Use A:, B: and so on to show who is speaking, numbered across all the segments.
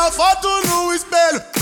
A: na foto no espelho.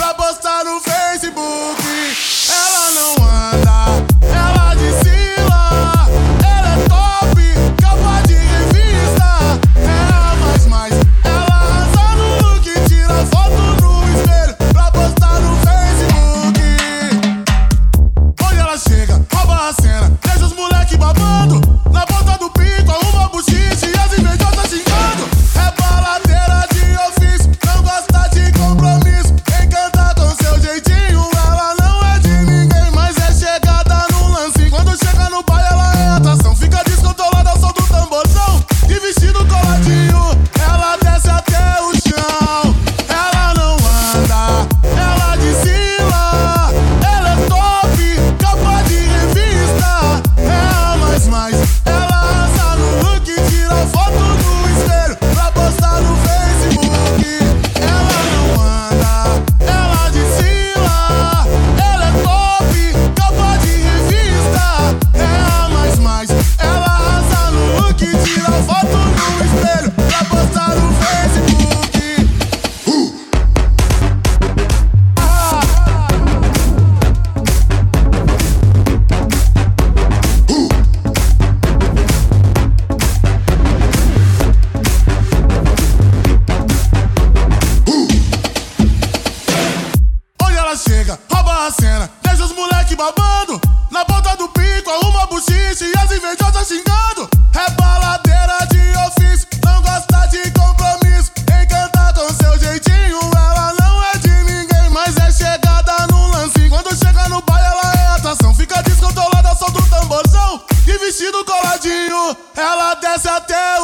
A: Barbacena. Deixa os moleque babando, na ponta do pico arruma buchiche e as invejosas xingando. É baladeira de ofício, não gosta de compromisso. Encanta com seu jeitinho, ela não é de ninguém, mas é chegada no lance. Quando chega no pai, ela é atração. Fica descontrolada, só do tamborzão e vestido coladinho, ela desce até